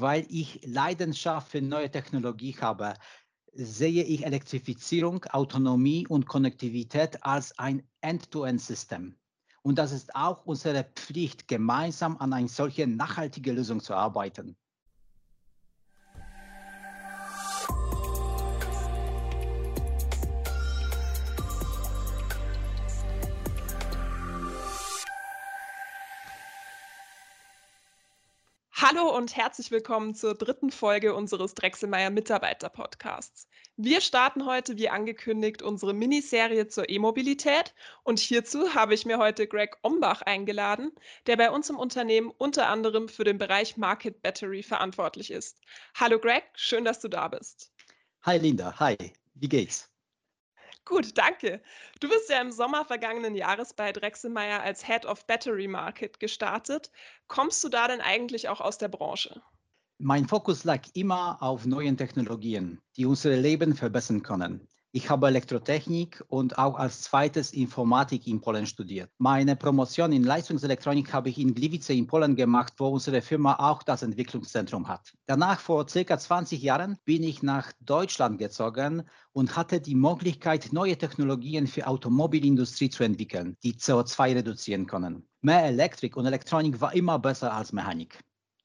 Weil ich Leidenschaft für neue Technologie habe, sehe ich Elektrifizierung, Autonomie und Konnektivität als ein End-to-End-System. Und das ist auch unsere Pflicht, gemeinsam an eine solche nachhaltige Lösung zu arbeiten. Hallo und herzlich willkommen zur dritten Folge unseres Drechselmeier Mitarbeiter Podcasts. Wir starten heute, wie angekündigt, unsere Miniserie zur E-Mobilität und hierzu habe ich mir heute Greg Ombach eingeladen, der bei uns im Unternehmen unter anderem für den Bereich Market Battery verantwortlich ist. Hallo Greg, schön, dass du da bist. Hi Linda, hi, wie geht's? Gut, danke. Du bist ja im Sommer vergangenen Jahres bei Drechselmeier als Head of Battery Market gestartet. Kommst du da denn eigentlich auch aus der Branche? Mein Fokus lag immer auf neuen Technologien, die unser Leben verbessern können. Ich habe Elektrotechnik und auch als zweites Informatik in Polen studiert. Meine Promotion in Leistungselektronik habe ich in Gliwice in Polen gemacht, wo unsere Firma auch das Entwicklungszentrum hat. Danach, vor circa 20 Jahren, bin ich nach Deutschland gezogen und hatte die Möglichkeit, neue Technologien für Automobilindustrie zu entwickeln, die CO2 reduzieren können. Mehr Elektrik und Elektronik war immer besser als Mechanik.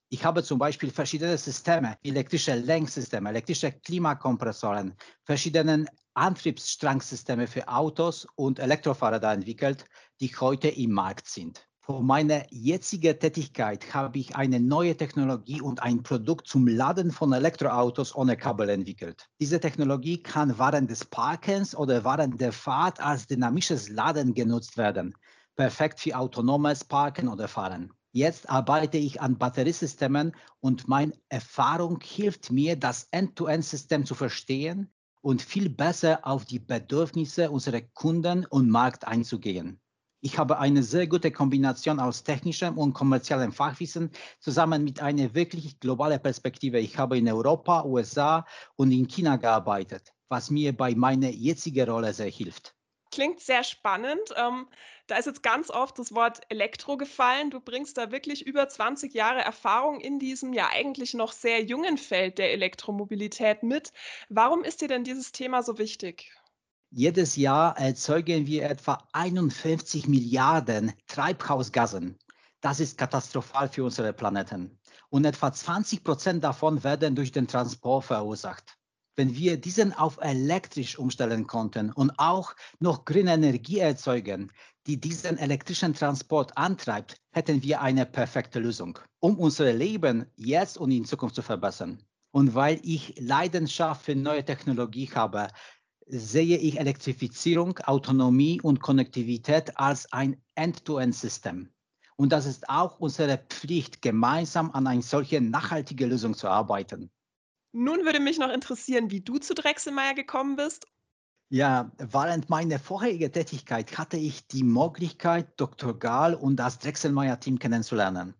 Ich habe zum Beispiel verschiedene Systeme, elektrische Lenksysteme, elektrische Klimakompressoren, verschiedene Antriebsstrangsysteme für Autos und Elektrofahrräder entwickelt, die heute im Markt sind. Für meine jetzige Tätigkeit habe ich eine neue Technologie und ein Produkt zum Laden von Elektroautos ohne Kabel entwickelt. Diese Technologie kann während des Parkens oder während der Fahrt als dynamisches Laden genutzt werden. Perfekt für autonomes Parken oder Fahren. Jetzt arbeite ich an Batteriesystemen und meine Erfahrung hilft mir, das End-to-End-System zu verstehen und viel besser auf die Bedürfnisse unserer Kunden und Markt einzugehen. Ich habe eine sehr gute Kombination aus technischem und kommerziellem Fachwissen zusammen mit einer wirklich globalen Perspektive. Ich habe in Europa, USA und in China gearbeitet, was mir bei meiner jetzigen Rolle sehr hilft. Klingt sehr spannend. Ähm, da ist jetzt ganz oft das Wort Elektro gefallen. Du bringst da wirklich über 20 Jahre Erfahrung in diesem ja eigentlich noch sehr jungen Feld der Elektromobilität mit. Warum ist dir denn dieses Thema so wichtig? Jedes Jahr erzeugen wir etwa 51 Milliarden Treibhausgasen. Das ist katastrophal für unsere Planeten. Und etwa 20 Prozent davon werden durch den Transport verursacht. Wenn wir diesen auf elektrisch umstellen konnten und auch noch grüne Energie erzeugen, die diesen elektrischen Transport antreibt, hätten wir eine perfekte Lösung, um unser Leben jetzt und in Zukunft zu verbessern. Und weil ich Leidenschaft für neue Technologie habe, sehe ich Elektrifizierung, Autonomie und Konnektivität als ein End-to-End-System. Und das ist auch unsere Pflicht, gemeinsam an eine solche nachhaltige Lösung zu arbeiten. Nun würde mich noch interessieren, wie du zu Drechselmeier gekommen bist. Ja, während meiner vorherigen Tätigkeit hatte ich die Möglichkeit, Dr. Gahl und das Drechselmeier-Team kennenzulernen.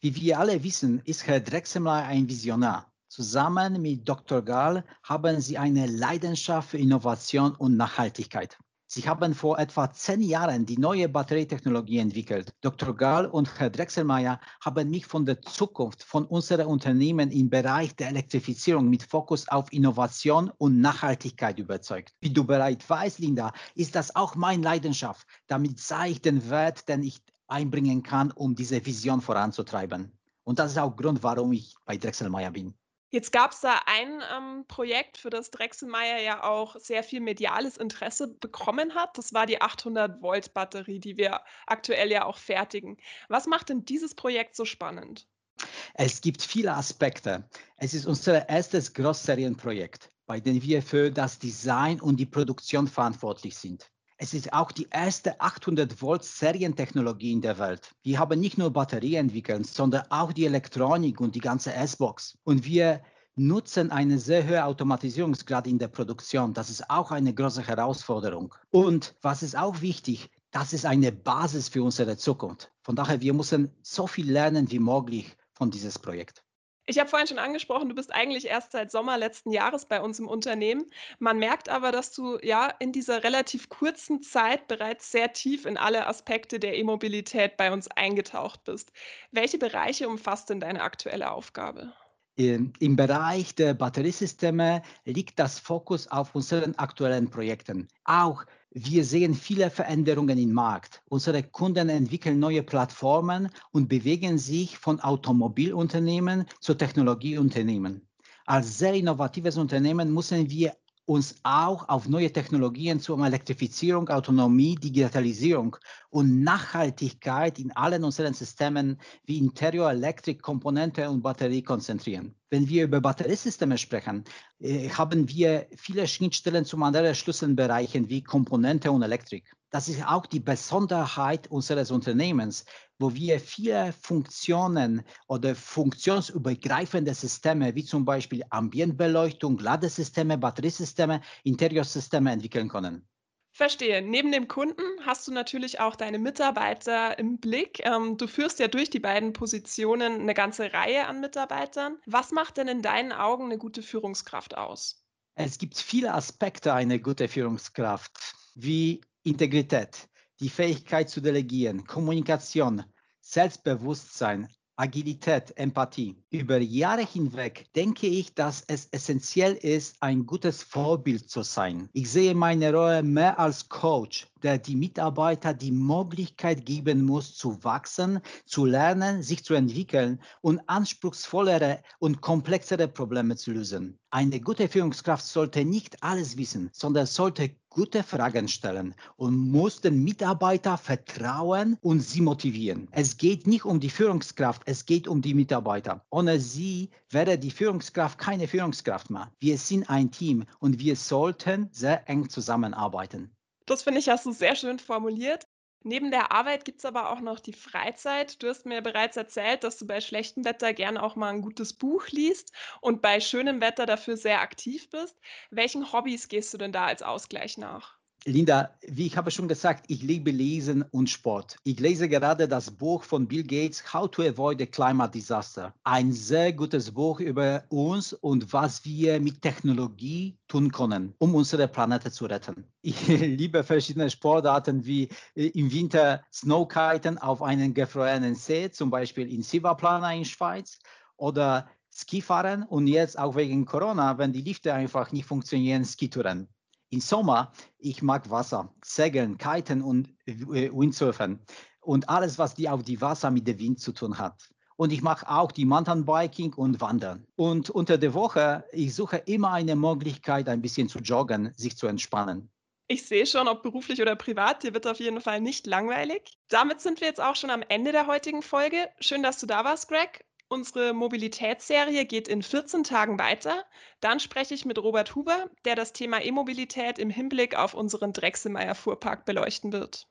Wie wir alle wissen, ist Herr Drechselmeier ein Visionar. Zusammen mit Dr. Gahl haben sie eine Leidenschaft für Innovation und Nachhaltigkeit. Sie haben vor etwa zehn Jahren die neue Batterietechnologie entwickelt. Dr. Gall und Herr Drechselmeier haben mich von der Zukunft von unseren Unternehmen im Bereich der Elektrifizierung mit Fokus auf Innovation und Nachhaltigkeit überzeugt. Wie du bereits weißt, Linda, ist das auch meine Leidenschaft. Damit zeige ich den Wert, den ich einbringen kann, um diese Vision voranzutreiben. Und das ist auch Grund, warum ich bei Drechselmeier bin. Jetzt gab es da ein, ähm, Projekt, für das Drechselmeier ja auch sehr viel mediales Interesse bekommen hat. Das war die 800-Volt-Batterie, die wir aktuell ja auch fertigen. Was macht denn dieses Projekt so spannend? Es gibt viele Aspekte. Es ist unser erstes Großserienprojekt, bei dem wir für das Design und die Produktion verantwortlich sind. Es ist auch die erste 800 Volt Serientechnologie in der Welt. Wir haben nicht nur Batterien entwickelt, sondern auch die Elektronik und die ganze S-Box. Und wir nutzen einen sehr hohen Automatisierungsgrad in der Produktion. Das ist auch eine große Herausforderung. Und was ist auch wichtig, das ist eine Basis für unsere Zukunft. Von daher, wir müssen so viel lernen wie möglich von diesem Projekt. Ich habe vorhin schon angesprochen, du bist eigentlich erst seit Sommer letzten Jahres bei uns im Unternehmen. Man merkt aber, dass du ja in dieser relativ kurzen Zeit bereits sehr tief in alle Aspekte der E-Mobilität bei uns eingetaucht bist. Welche Bereiche umfasst denn deine aktuelle Aufgabe? Im Bereich der Batteriesysteme liegt das Fokus auf unseren aktuellen Projekten. Auch wir sehen viele Veränderungen im Markt. Unsere Kunden entwickeln neue Plattformen und bewegen sich von Automobilunternehmen zu Technologieunternehmen. Als sehr innovatives Unternehmen müssen wir uns auch auf neue Technologien zur Elektrifizierung, Autonomie, Digitalisierung und Nachhaltigkeit in allen unseren Systemen wie Interior, Elektrik, Komponente und Batterie konzentrieren. Wenn wir über Batteriesysteme sprechen, äh, haben wir viele Schnittstellen zu anderen Schlüsselbereichen wie Komponente und Elektrik. Das ist auch die Besonderheit unseres Unternehmens, wo wir viele Funktionen oder funktionsübergreifende Systeme wie zum Beispiel Ambientbeleuchtung, Ladesysteme, Batteriesysteme, Interiorsysteme entwickeln können. Verstehe. Neben dem Kunden hast du natürlich auch deine Mitarbeiter im Blick. Ähm, du führst ja durch die beiden Positionen eine ganze Reihe an Mitarbeitern. Was macht denn in deinen Augen eine gute Führungskraft aus? Es gibt viele Aspekte einer guten Führungskraft, wie Integrität, die Fähigkeit zu delegieren, Kommunikation, Selbstbewusstsein, Agilität, Empathie. Über Jahre hinweg denke ich, dass es essentiell ist, ein gutes Vorbild zu sein. Ich sehe meine Rolle mehr als Coach, der die Mitarbeiter die Möglichkeit geben muss, zu wachsen, zu lernen, sich zu entwickeln und anspruchsvollere und komplexere Probleme zu lösen. Eine gute Führungskraft sollte nicht alles wissen, sondern sollte gute Fragen stellen und muss den Mitarbeiter vertrauen und sie motivieren. Es geht nicht um die Führungskraft, es geht um die Mitarbeiter. Ohne sie wäre die Führungskraft keine Führungskraft mehr. Wir sind ein Team und wir sollten sehr eng zusammenarbeiten. Das finde ich, hast du sehr schön formuliert. Neben der Arbeit gibt es aber auch noch die Freizeit. Du hast mir bereits erzählt, dass du bei schlechtem Wetter gerne auch mal ein gutes Buch liest und bei schönem Wetter dafür sehr aktiv bist. Welchen Hobbys gehst du denn da als Ausgleich nach? Linda, wie ich habe schon gesagt, ich liebe Lesen und Sport. Ich lese gerade das Buch von Bill Gates, How to Avoid a Climate Disaster. Ein sehr gutes Buch über uns und was wir mit Technologie tun können, um unsere Planete zu retten. Ich liebe verschiedene Sportarten wie äh, im Winter Snowkiten auf einem gefrorenen See, zum Beispiel in Silvaplana in Schweiz oder Skifahren und jetzt auch wegen Corona, wenn die Lifte einfach nicht funktionieren, Skitouren. Im Sommer, ich mag Wasser, Segeln, Kiten und äh, Windsurfen und alles, was die auf die Wasser mit dem Wind zu tun hat. Und ich mache auch die Mountainbiking und Wandern. Und unter der Woche, ich suche immer eine Möglichkeit, ein bisschen zu joggen, sich zu entspannen. Ich sehe schon, ob beruflich oder privat, dir wird auf jeden Fall nicht langweilig. Damit sind wir jetzt auch schon am Ende der heutigen Folge. Schön, dass du da warst, Greg. Unsere Mobilitätsserie geht in 14 Tagen weiter. Dann spreche ich mit Robert Huber, der das Thema E-Mobilität im Hinblick auf unseren Drechselmeier Fuhrpark beleuchten wird.